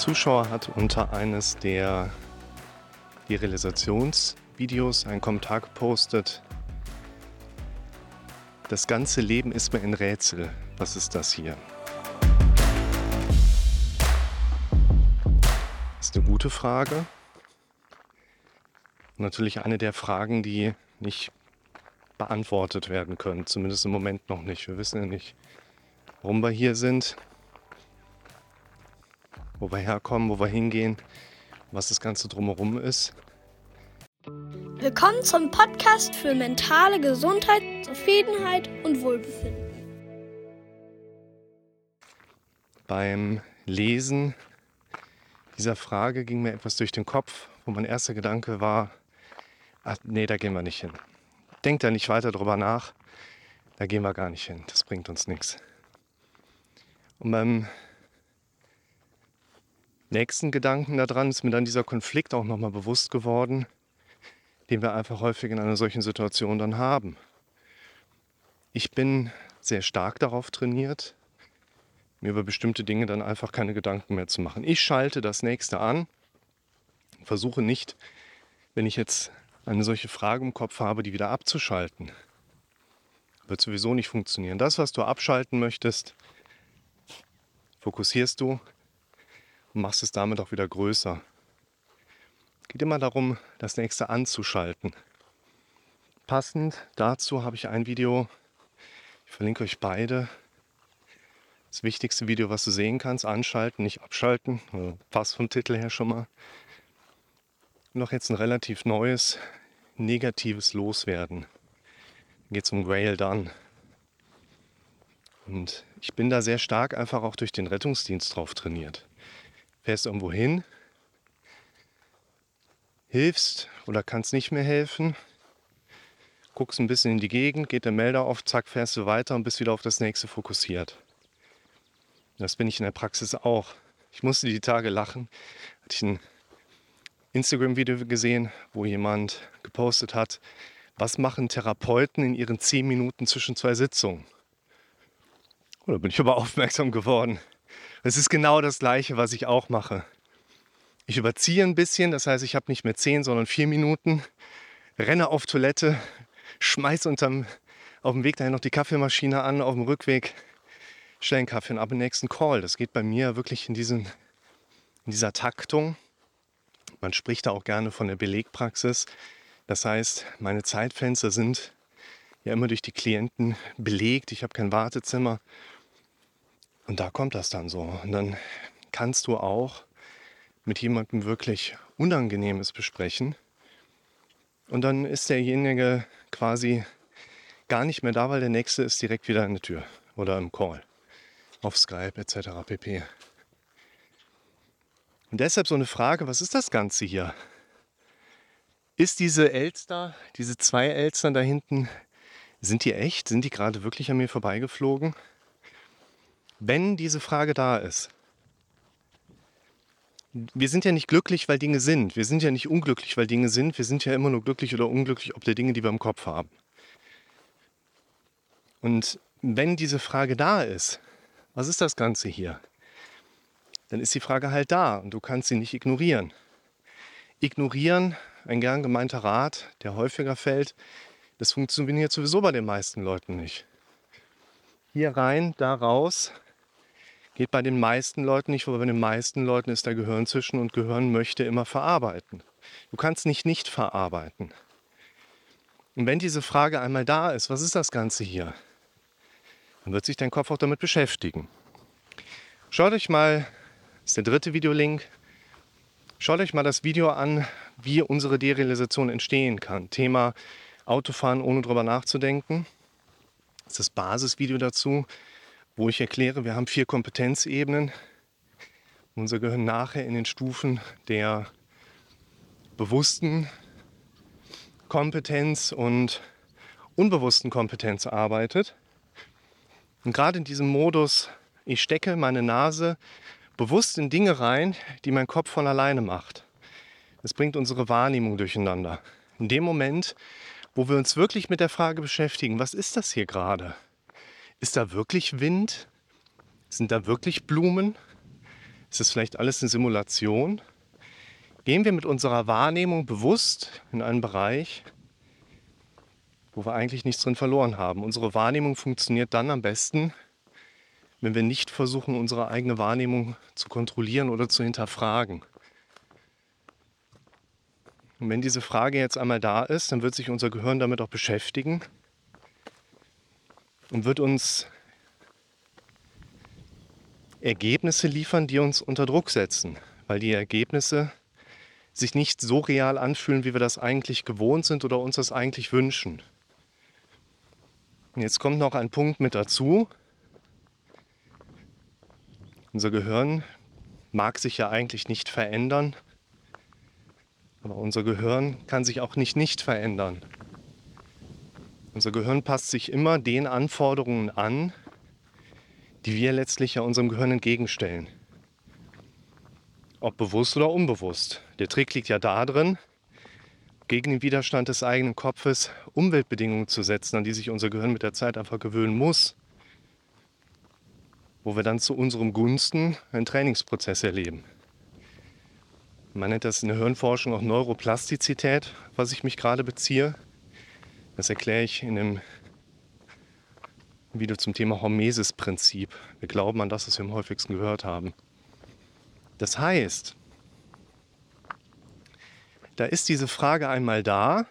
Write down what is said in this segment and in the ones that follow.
Zuschauer hat unter eines der Realisationsvideos einen Kommentar gepostet. Das ganze Leben ist mir ein Rätsel. Was ist das hier? Das ist eine gute Frage. Natürlich eine der Fragen, die nicht beantwortet werden können. Zumindest im Moment noch nicht. Wir wissen ja nicht, warum wir hier sind, wo wir herkommen, wo wir hingehen, was das Ganze drumherum ist. Willkommen zum Podcast für mentale Gesundheit, Zufriedenheit und Wohlbefinden. Beim Lesen dieser Frage ging mir etwas durch den Kopf, wo mein erster Gedanke war, ach, nee, da gehen wir nicht hin. Denkt da nicht weiter drüber nach, da gehen wir gar nicht hin, das bringt uns nichts. Und beim nächsten Gedanken daran ist mir dann dieser Konflikt auch nochmal bewusst geworden, den wir einfach häufig in einer solchen Situation dann haben. Ich bin sehr stark darauf trainiert, mir über bestimmte Dinge dann einfach keine Gedanken mehr zu machen. Ich schalte das nächste an, versuche nicht, wenn ich jetzt eine solche Frage im Kopf habe, die wieder abzuschalten. Wird sowieso nicht funktionieren. Das, was du abschalten möchtest, fokussierst du und machst es damit auch wieder größer. Es geht immer darum, das nächste anzuschalten. Passend dazu habe ich ein Video, ich verlinke euch beide, das wichtigste Video, was du sehen kannst, anschalten, nicht abschalten. Also passt vom Titel her schon mal. Noch jetzt ein relativ neues, negatives Loswerden. Geht es um Grail Done. Und ich bin da sehr stark einfach auch durch den Rettungsdienst drauf trainiert. Fährst irgendwo hin, hilfst oder kannst nicht mehr helfen, guckst ein bisschen in die Gegend, geht der Melder auf, zack, fährst du weiter und bist wieder auf das nächste fokussiert. Das bin ich in der Praxis auch. Ich musste die Tage lachen. Hatte ich ein Instagram-Video gesehen, wo jemand gepostet hat, was machen Therapeuten in ihren zehn Minuten zwischen zwei Sitzungen? Oh, da bin ich aber aufmerksam geworden. Es ist genau das Gleiche, was ich auch mache. Ich überziehe ein bisschen, das heißt, ich habe nicht mehr zehn, sondern vier Minuten, renne auf Toilette, schmeiße unterm, auf dem Weg dahin noch die Kaffeemaschine an, auf dem Rückweg stelle einen Kaffee und ab den nächsten Call. Das geht bei mir wirklich in, diesen, in dieser Taktung. Man spricht da auch gerne von der Belegpraxis. Das heißt, meine Zeitfenster sind ja immer durch die Klienten belegt. Ich habe kein Wartezimmer. Und da kommt das dann so. Und dann kannst du auch mit jemandem wirklich Unangenehmes besprechen. Und dann ist derjenige quasi gar nicht mehr da, weil der nächste ist direkt wieder in der Tür oder im Call auf Skype etc. pp. Und deshalb so eine Frage, was ist das Ganze hier? Ist diese Elster, diese zwei Elstern da hinten, sind die echt? Sind die gerade wirklich an mir vorbeigeflogen? Wenn diese Frage da ist, wir sind ja nicht glücklich, weil Dinge sind. Wir sind ja nicht unglücklich, weil Dinge sind. Wir sind ja immer nur glücklich oder unglücklich ob der Dinge, die wir im Kopf haben. Und wenn diese Frage da ist, was ist das Ganze hier? Dann ist die Frage halt da und du kannst sie nicht ignorieren. Ignorieren, ein gern gemeinter Rat, der häufiger fällt, das funktioniert sowieso bei den meisten Leuten nicht. Hier rein, da raus, geht bei den meisten Leuten nicht, weil bei den meisten Leuten ist da Gehirn zwischen und Gehirn möchte immer verarbeiten. Du kannst nicht nicht verarbeiten. Und wenn diese Frage einmal da ist, was ist das Ganze hier? dann wird sich dein Kopf auch damit beschäftigen. Schaut euch mal, das ist der dritte Videolink, schaut euch mal das Video an, wie unsere Derealisation entstehen kann. Thema Autofahren ohne drüber nachzudenken. Das ist das Basisvideo dazu, wo ich erkläre, wir haben vier Kompetenzebenen. Unser Gehirn nachher in den Stufen der bewussten Kompetenz und unbewussten Kompetenz arbeitet. Und gerade in diesem Modus, ich stecke meine Nase bewusst in Dinge rein, die mein Kopf von alleine macht. Das bringt unsere Wahrnehmung durcheinander. In dem Moment, wo wir uns wirklich mit der Frage beschäftigen, was ist das hier gerade? Ist da wirklich Wind? Sind da wirklich Blumen? Ist das vielleicht alles eine Simulation? Gehen wir mit unserer Wahrnehmung bewusst in einen Bereich, wo wir eigentlich nichts drin verloren haben. Unsere Wahrnehmung funktioniert dann am besten, wenn wir nicht versuchen, unsere eigene Wahrnehmung zu kontrollieren oder zu hinterfragen. Und wenn diese Frage jetzt einmal da ist, dann wird sich unser Gehirn damit auch beschäftigen und wird uns Ergebnisse liefern, die uns unter Druck setzen, weil die Ergebnisse sich nicht so real anfühlen, wie wir das eigentlich gewohnt sind oder uns das eigentlich wünschen. Und jetzt kommt noch ein Punkt mit dazu. Unser Gehirn mag sich ja eigentlich nicht verändern, aber unser Gehirn kann sich auch nicht nicht verändern. Unser Gehirn passt sich immer den Anforderungen an, die wir letztlich ja unserem Gehirn entgegenstellen. Ob bewusst oder unbewusst. Der Trick liegt ja darin, gegen den Widerstand des eigenen Kopfes Umweltbedingungen zu setzen, an die sich unser Gehirn mit der Zeit einfach gewöhnen muss. Wo wir dann zu unserem Gunsten einen Trainingsprozess erleben. Man nennt das in der Hirnforschung auch Neuroplastizität, was ich mich gerade beziehe. Das erkläre ich in dem Video zum Thema Hormesis-Prinzip. Wir glauben an das, was wir am häufigsten gehört haben. Das heißt, da ist diese Frage einmal da,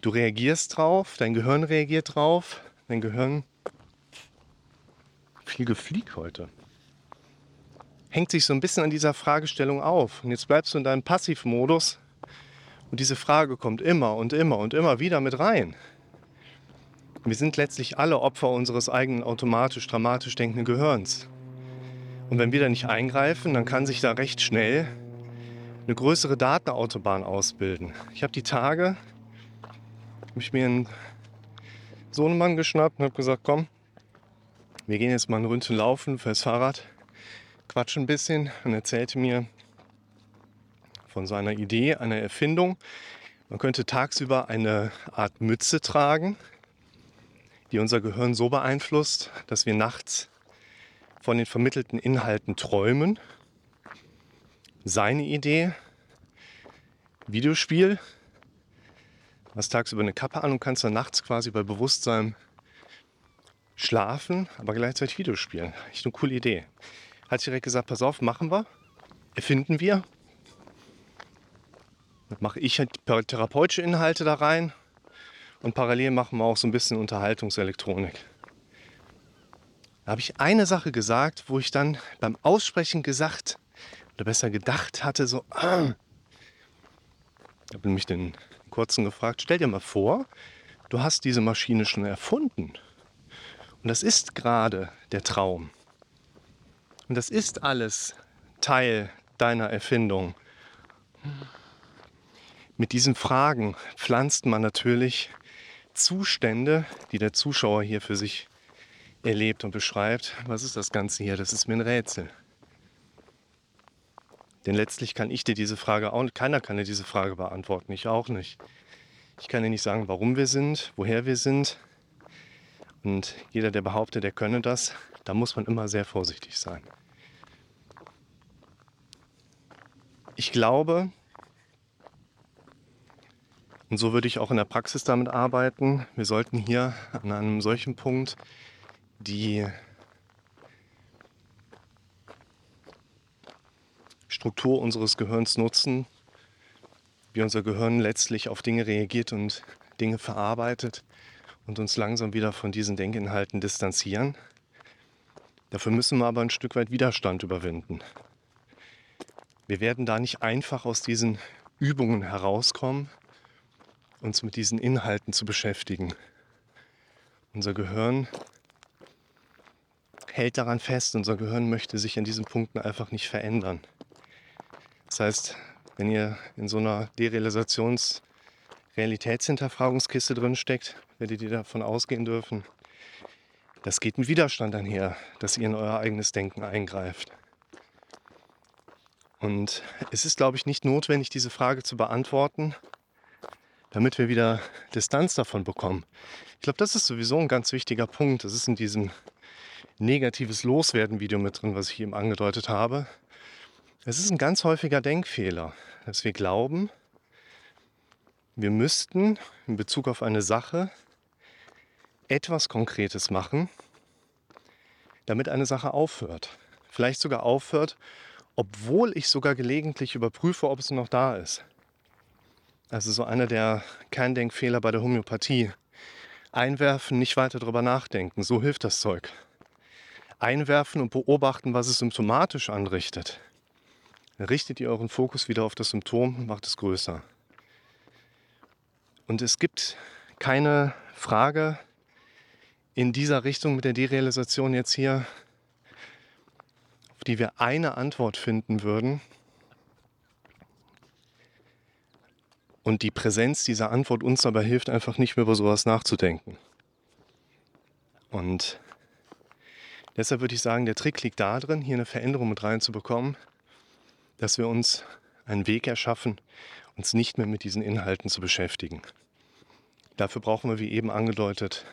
du reagierst drauf, dein Gehirn reagiert drauf, dein Gehirn viel gefliegt heute. Hängt sich so ein bisschen an dieser Fragestellung auf. Und jetzt bleibst du in deinem Passivmodus und diese Frage kommt immer und immer und immer wieder mit rein. Wir sind letztlich alle Opfer unseres eigenen automatisch dramatisch denkenden Gehirns. Und wenn wir da nicht eingreifen, dann kann sich da recht schnell eine größere Datenautobahn ausbilden. Ich habe die Tage hab ich mir einen Sohnemann geschnappt und habe gesagt, komm, wir gehen jetzt mal ein Ründchen laufen fürs Fahrrad, quatschen ein bisschen und erzählte mir von seiner Idee, einer Erfindung. Man könnte tagsüber eine Art Mütze tragen, die unser Gehirn so beeinflusst, dass wir nachts von den vermittelten Inhalten träumen. Seine Idee, Videospiel, hast tagsüber eine Kappe an und kannst dann nachts quasi bei Bewusstsein schlafen, aber gleichzeitig Videospielen. Echt eine coole Idee. Hat direkt gesagt, pass auf, machen wir, erfinden wir. Mache ich halt therapeutische Inhalte da rein und parallel machen wir auch so ein bisschen Unterhaltungselektronik. Da habe ich eine Sache gesagt, wo ich dann beim Aussprechen gesagt oder besser gedacht hatte, so, ah. Ich habe nämlich den kurzen gefragt, stell dir mal vor, du hast diese Maschine schon erfunden. Und das ist gerade der Traum. Und das ist alles Teil deiner Erfindung. Mit diesen Fragen pflanzt man natürlich Zustände, die der Zuschauer hier für sich erlebt und beschreibt. Was ist das Ganze hier? Das ist mir ein Rätsel. Denn letztlich kann ich dir diese Frage auch, keiner kann dir diese Frage beantworten, ich auch nicht. Ich kann dir nicht sagen, warum wir sind, woher wir sind. Und jeder, der behauptet, der könne das, da muss man immer sehr vorsichtig sein. Ich glaube, und so würde ich auch in der Praxis damit arbeiten. Wir sollten hier an einem solchen Punkt die Struktur unseres Gehirns nutzen, wie unser Gehirn letztlich auf Dinge reagiert und Dinge verarbeitet und uns langsam wieder von diesen Denkinhalten distanzieren. Dafür müssen wir aber ein Stück weit Widerstand überwinden. Wir werden da nicht einfach aus diesen Übungen herauskommen, uns mit diesen Inhalten zu beschäftigen. Unser Gehirn hält daran fest, unser Gehirn möchte sich an diesen Punkten einfach nicht verändern. Das heißt, wenn ihr in so einer Derealisations- Realitätshinterfragungskiste drin steckt, werdet ihr davon ausgehen dürfen, das geht mit Widerstand einher, dass ihr in euer eigenes Denken eingreift. Und es ist, glaube ich, nicht notwendig, diese Frage zu beantworten, damit wir wieder Distanz davon bekommen. Ich glaube, das ist sowieso ein ganz wichtiger Punkt. Das ist in diesem negatives Loswerden-Video mit drin, was ich eben angedeutet habe. Es ist ein ganz häufiger Denkfehler, dass wir glauben, wir müssten in Bezug auf eine Sache etwas Konkretes machen, damit eine Sache aufhört. Vielleicht sogar aufhört, obwohl ich sogar gelegentlich überprüfe, ob es noch da ist. Also so einer der Kerndenkfehler bei der Homöopathie. Einwerfen, nicht weiter darüber nachdenken, so hilft das Zeug. Einwerfen und beobachten, was es symptomatisch anrichtet. Richtet ihr euren Fokus wieder auf das Symptom und macht es größer. Und es gibt keine Frage in dieser Richtung mit der Derealisation jetzt hier, auf die wir eine Antwort finden würden. Und die Präsenz dieser Antwort uns dabei hilft, einfach nicht mehr über sowas nachzudenken. Und deshalb würde ich sagen, der Trick liegt darin, hier eine Veränderung mit reinzubekommen, dass wir uns einen Weg erschaffen, uns nicht mehr mit diesen Inhalten zu beschäftigen. Dafür brauchen wir, wie eben angedeutet,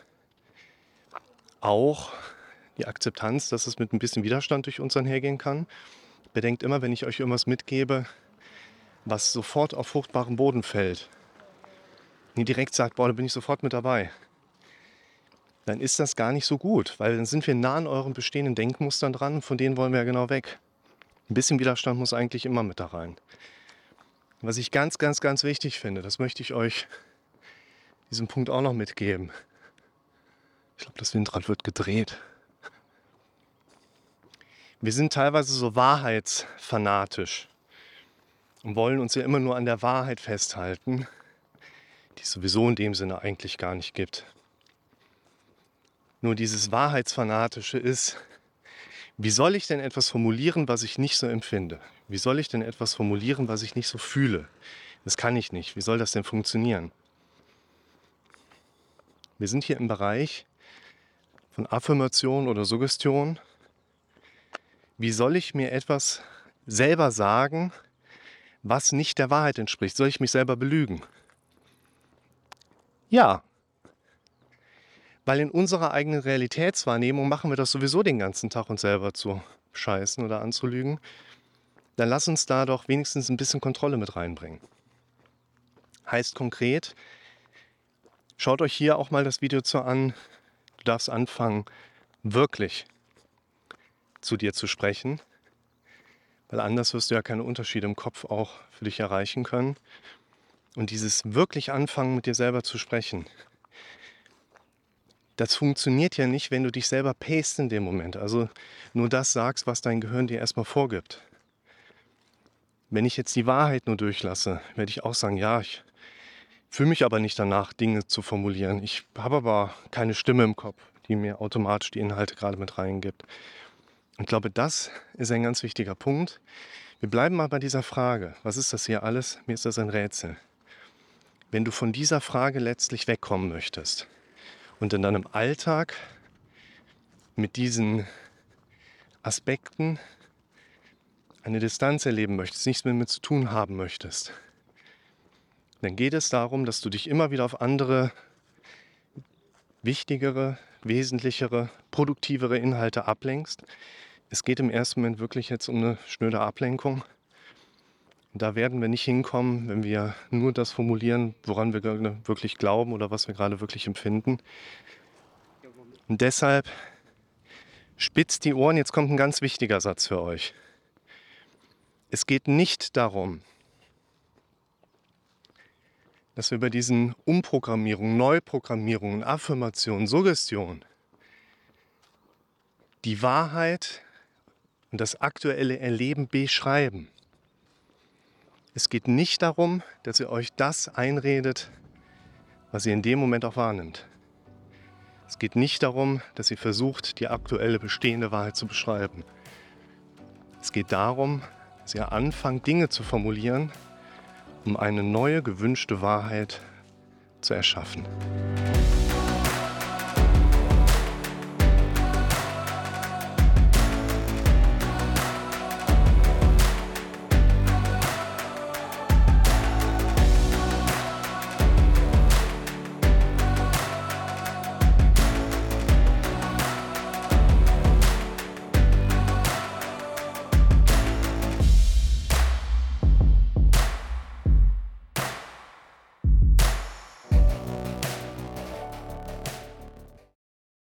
auch die Akzeptanz, dass es mit ein bisschen Widerstand durch uns einhergehen kann. Bedenkt immer, wenn ich euch irgendwas mitgebe, was sofort auf fruchtbaren Boden fällt, nie direkt sagt, boah, da bin ich sofort mit dabei, dann ist das gar nicht so gut, weil dann sind wir nah an euren bestehenden Denkmustern dran, von denen wollen wir ja genau weg. Ein bisschen Widerstand muss eigentlich immer mit da rein. Was ich ganz, ganz, ganz wichtig finde, das möchte ich euch diesen Punkt auch noch mitgeben. Ich glaube, das Windrad wird gedreht. Wir sind teilweise so wahrheitsfanatisch und wollen uns ja immer nur an der Wahrheit festhalten, die es sowieso in dem Sinne eigentlich gar nicht gibt. Nur dieses Wahrheitsfanatische ist, wie soll ich denn etwas formulieren, was ich nicht so empfinde? Wie soll ich denn etwas formulieren, was ich nicht so fühle? Das kann ich nicht. Wie soll das denn funktionieren? Wir sind hier im Bereich von Affirmation oder Suggestion. Wie soll ich mir etwas selber sagen, was nicht der Wahrheit entspricht? Soll ich mich selber belügen? Ja, weil in unserer eigenen Realitätswahrnehmung machen wir das sowieso den ganzen Tag, uns selber zu scheißen oder anzulügen. Dann lass uns da doch wenigstens ein bisschen Kontrolle mit reinbringen. Heißt konkret, schaut euch hier auch mal das Video zu an. Du darfst anfangen, wirklich zu dir zu sprechen, weil anders wirst du ja keine Unterschiede im Kopf auch für dich erreichen können. Und dieses wirklich anfangen, mit dir selber zu sprechen, das funktioniert ja nicht, wenn du dich selber paste in dem Moment. Also nur das sagst, was dein Gehirn dir erstmal vorgibt. Wenn ich jetzt die Wahrheit nur durchlasse, werde ich auch sagen, ja, ich fühle mich aber nicht danach, Dinge zu formulieren. Ich habe aber keine Stimme im Kopf, die mir automatisch die Inhalte gerade mit reingibt. Ich glaube, das ist ein ganz wichtiger Punkt. Wir bleiben mal bei dieser Frage. Was ist das hier alles? Mir ist das ein Rätsel. Wenn du von dieser Frage letztlich wegkommen möchtest, und in deinem Alltag mit diesen Aspekten eine Distanz erleben möchtest, nichts mehr mit zu tun haben möchtest, dann geht es darum, dass du dich immer wieder auf andere, wichtigere, wesentlichere, produktivere Inhalte ablenkst. Es geht im ersten Moment wirklich jetzt um eine schnöde Ablenkung. Da werden wir nicht hinkommen, wenn wir nur das formulieren, woran wir wirklich glauben oder was wir gerade wirklich empfinden. Und deshalb spitzt die Ohren. Jetzt kommt ein ganz wichtiger Satz für euch. Es geht nicht darum, dass wir bei diesen Umprogrammierungen, Neuprogrammierungen, Affirmationen, Suggestionen die Wahrheit und das aktuelle Erleben beschreiben. Es geht nicht darum, dass ihr euch das einredet, was ihr in dem Moment auch wahrnimmt. Es geht nicht darum, dass ihr versucht, die aktuelle bestehende Wahrheit zu beschreiben. Es geht darum, dass ihr anfangt, Dinge zu formulieren, um eine neue gewünschte Wahrheit zu erschaffen.